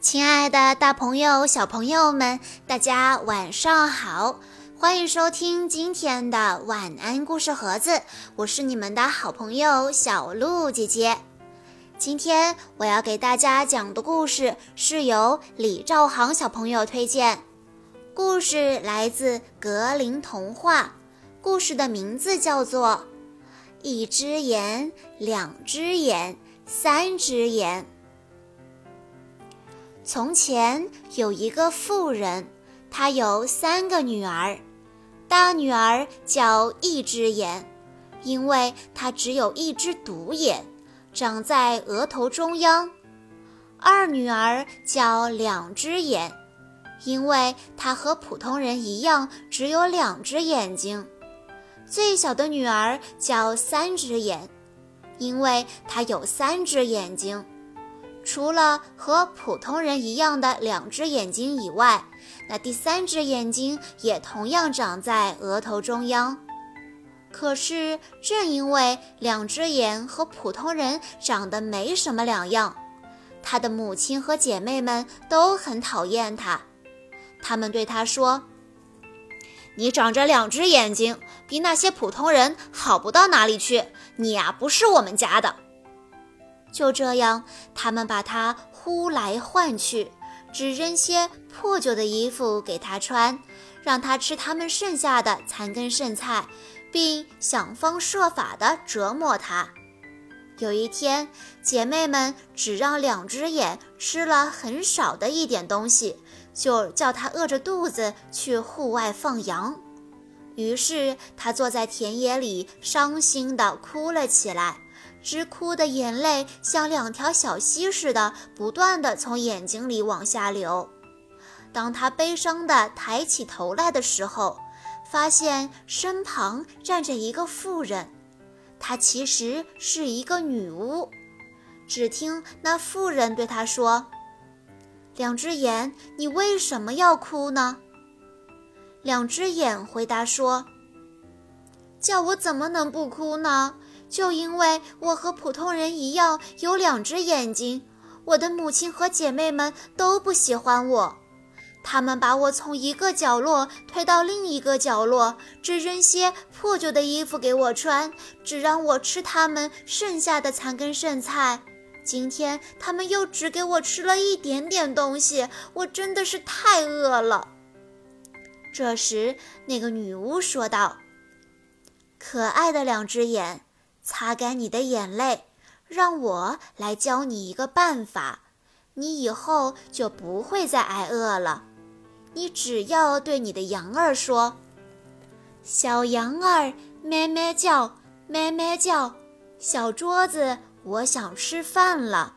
亲爱的，大朋友、小朋友们，大家晚上好！欢迎收听今天的晚安故事盒子，我是你们的好朋友小鹿姐姐。今天我要给大家讲的故事是由李兆航小朋友推荐，故事来自格林童话，故事的名字叫做《一只眼，两只眼，三只眼》。从前有一个妇人，她有三个女儿。大女儿叫一只眼，因为她只有一只独眼，长在额头中央。二女儿叫两只眼，因为她和普通人一样，只有两只眼睛。最小的女儿叫三只眼，因为她有三只眼睛。除了和普通人一样的两只眼睛以外，那第三只眼睛也同样长在额头中央。可是，正因为两只眼和普通人长得没什么两样，他的母亲和姐妹们都很讨厌他。他们对他说：“你长着两只眼睛，比那些普通人好不到哪里去。你呀，不是我们家的。”就这样，他们把他呼来唤去，只扔些破旧的衣服给他穿，让他吃他们剩下的残羹剩菜，并想方设法地折磨他。有一天，姐妹们只让两只眼吃了很少的一点东西，就叫他饿着肚子去户外放羊。于是，他坐在田野里，伤心地哭了起来。直哭的眼泪像两条小溪似的，不断地从眼睛里往下流。当他悲伤地抬起头来的时候，发现身旁站着一个妇人，她其实是一个女巫。只听那妇人对他说：“两只眼，你为什么要哭呢？”两只眼回答说：“叫我怎么能不哭呢？”就因为我和普通人一样有两只眼睛，我的母亲和姐妹们都不喜欢我，他们把我从一个角落推到另一个角落，只扔些破旧的衣服给我穿，只让我吃他们剩下的残羹剩菜。今天他们又只给我吃了一点点东西，我真的是太饿了。这时，那个女巫说道：“可爱的两只眼。”擦干你的眼泪，让我来教你一个办法，你以后就不会再挨饿了。你只要对你的羊儿说：“小羊儿咩咩叫，咩咩叫，小桌子，我想吃饭了。”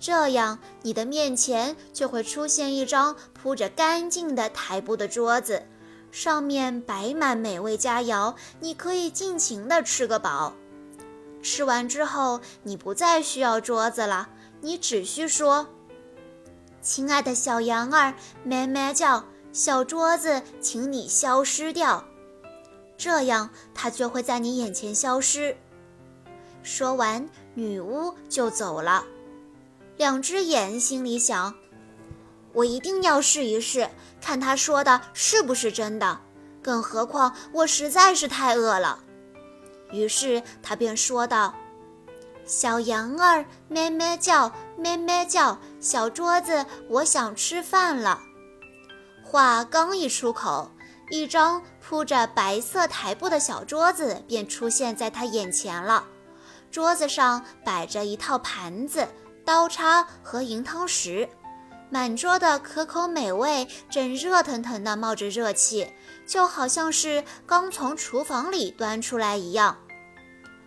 这样，你的面前就会出现一张铺着干净的台布的桌子。上面摆满美味佳肴，你可以尽情地吃个饱。吃完之后，你不再需要桌子了，你只需说：“亲爱的小羊儿，咩咩叫，小桌子，请你消失掉。”这样，它就会在你眼前消失。说完，女巫就走了。两只眼心里想。我一定要试一试，看他说的是不是真的。更何况我实在是太饿了。于是他便说道：“小羊儿咩咩叫，咩咩叫，小桌子，我想吃饭了。”话刚一出口，一张铺着白色台布的小桌子便出现在他眼前了。桌子上摆着一套盘子、刀叉和银汤匙。满桌的可口美味正热腾腾地冒着热气，就好像是刚从厨房里端出来一样。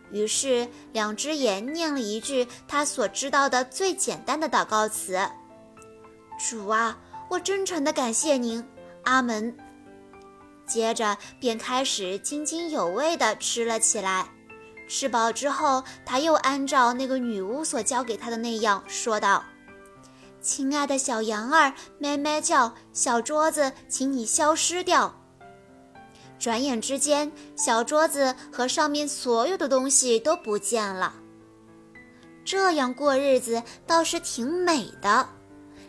于是，两只眼念了一句他所知道的最简单的祷告词：“主啊，我真诚地感谢您，阿门。”接着便开始津津有味地吃了起来。吃饱之后，他又按照那个女巫所教给他的那样说道。亲爱的小羊儿，咩咩叫，小桌子，请你消失掉。转眼之间，小桌子和上面所有的东西都不见了。这样过日子倒是挺美的。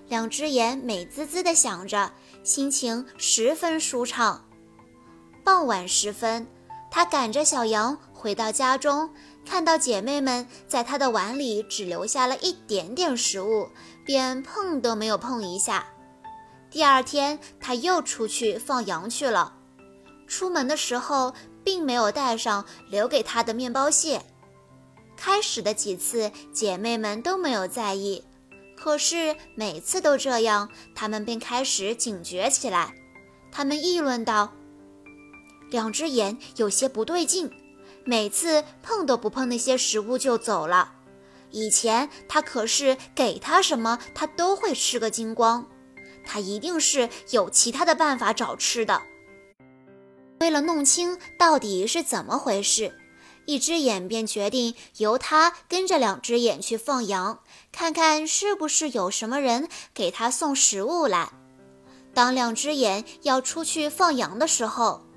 两只眼美滋滋地想着，心情十分舒畅。傍晚时分，他赶着小羊回到家中，看到姐妹们在他的碗里只留下了一点点食物，便碰都没有碰一下。第二天，他又出去放羊去了。出门的时候，并没有带上留给他的面包屑。开始的几次，姐妹们都没有在意。可是每次都这样，他们便开始警觉起来。他们议论道：“两只眼有些不对劲，每次碰都不碰那些食物就走了。以前他可是给他什么，他都会吃个精光。他一定是有其他的办法找吃的。”为了弄清到底是怎么回事。一只眼便决定由他跟着两只眼去放羊，看看是不是有什么人给他送食物来。当两只眼要出去放羊的时候，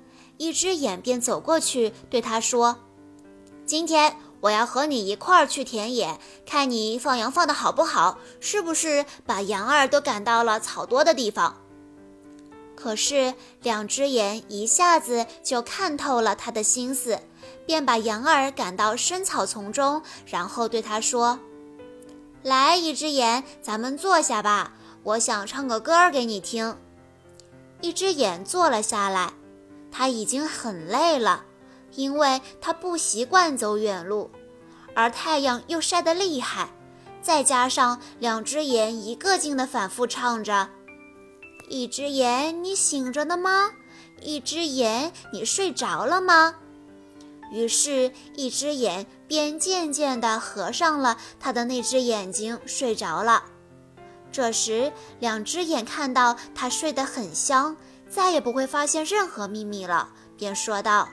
一只眼便走过去对他说：“今天我要和你一块儿去田野，看你放羊放的好不好，是不是把羊儿都赶到了草多的地方。”可是两只眼一下子就看透了他的心思。便把羊儿赶到深草丛中，然后对他说：“来，一只眼，咱们坐下吧，我想唱个歌儿给你听。”一只眼坐了下来，他已经很累了，因为他不习惯走远路，而太阳又晒得厉害，再加上两只眼一个劲地反复唱着：“一只眼，你醒着呢吗？一只眼，你睡着了吗？”于是，一只眼便渐渐地合上了他的那只眼睛，睡着了。这时，两只眼看到他睡得很香，再也不会发现任何秘密了，便说道：“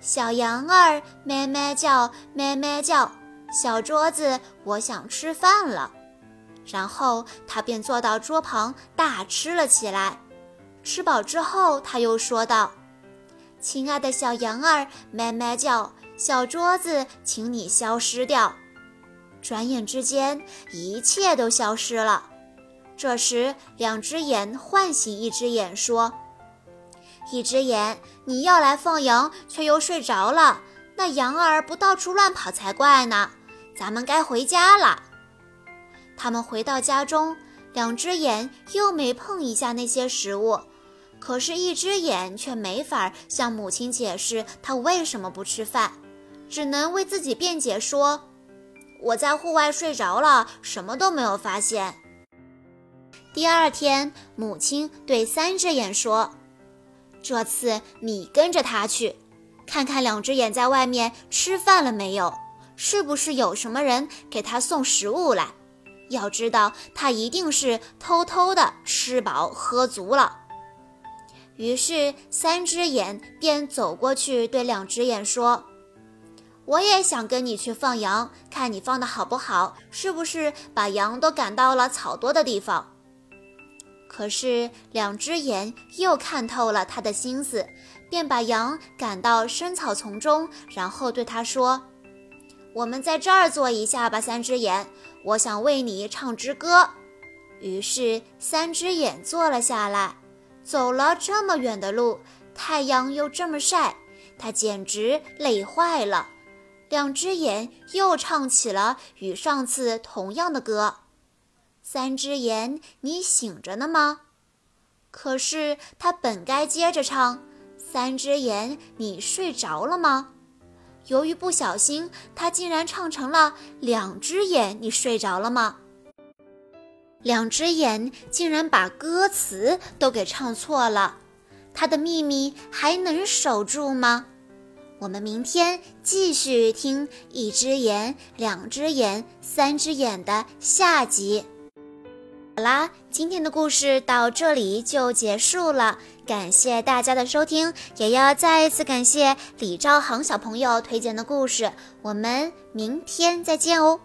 小羊儿咩咩叫，咩咩叫，小桌子，我想吃饭了。”然后，他便坐到桌旁大吃了起来。吃饱之后，他又说道。亲爱的小羊儿，咩咩叫，小桌子，请你消失掉。转眼之间，一切都消失了。这时，两只眼唤醒一只眼，说：“一只眼，你要来放羊，却又睡着了，那羊儿不到处乱跑才怪呢。咱们该回家了。”他们回到家中，两只眼又没碰一下那些食物。可是，一只眼却没法向母亲解释他为什么不吃饭，只能为自己辩解说：“我在户外睡着了，什么都没有发现。”第二天，母亲对三只眼说：“这次你跟着他去，看看两只眼在外面吃饭了没有，是不是有什么人给他送食物来？要知道，他一定是偷偷的吃饱喝足了。”于是，三只眼便走过去，对两只眼说：“我也想跟你去放羊，看你放的好不好，是不是把羊都赶到了草多的地方。”可是，两只眼又看透了他的心思，便把羊赶到深草丛中，然后对他说：“我们在这儿坐一下吧，三只眼，我想为你唱支歌。”于是，三只眼坐了下来。走了这么远的路，太阳又这么晒，他简直累坏了。两只眼又唱起了与上次同样的歌：“三只眼，你醒着呢吗？”可是他本该接着唱：“三只眼，你睡着了吗？”由于不小心，他竟然唱成了“两只眼，你睡着了吗？”两只眼竟然把歌词都给唱错了，他的秘密还能守住吗？我们明天继续听一只眼、两只眼、三只眼的下集。好啦，今天的故事到这里就结束了，感谢大家的收听，也要再一次感谢李兆航小朋友推荐的故事。我们明天再见哦。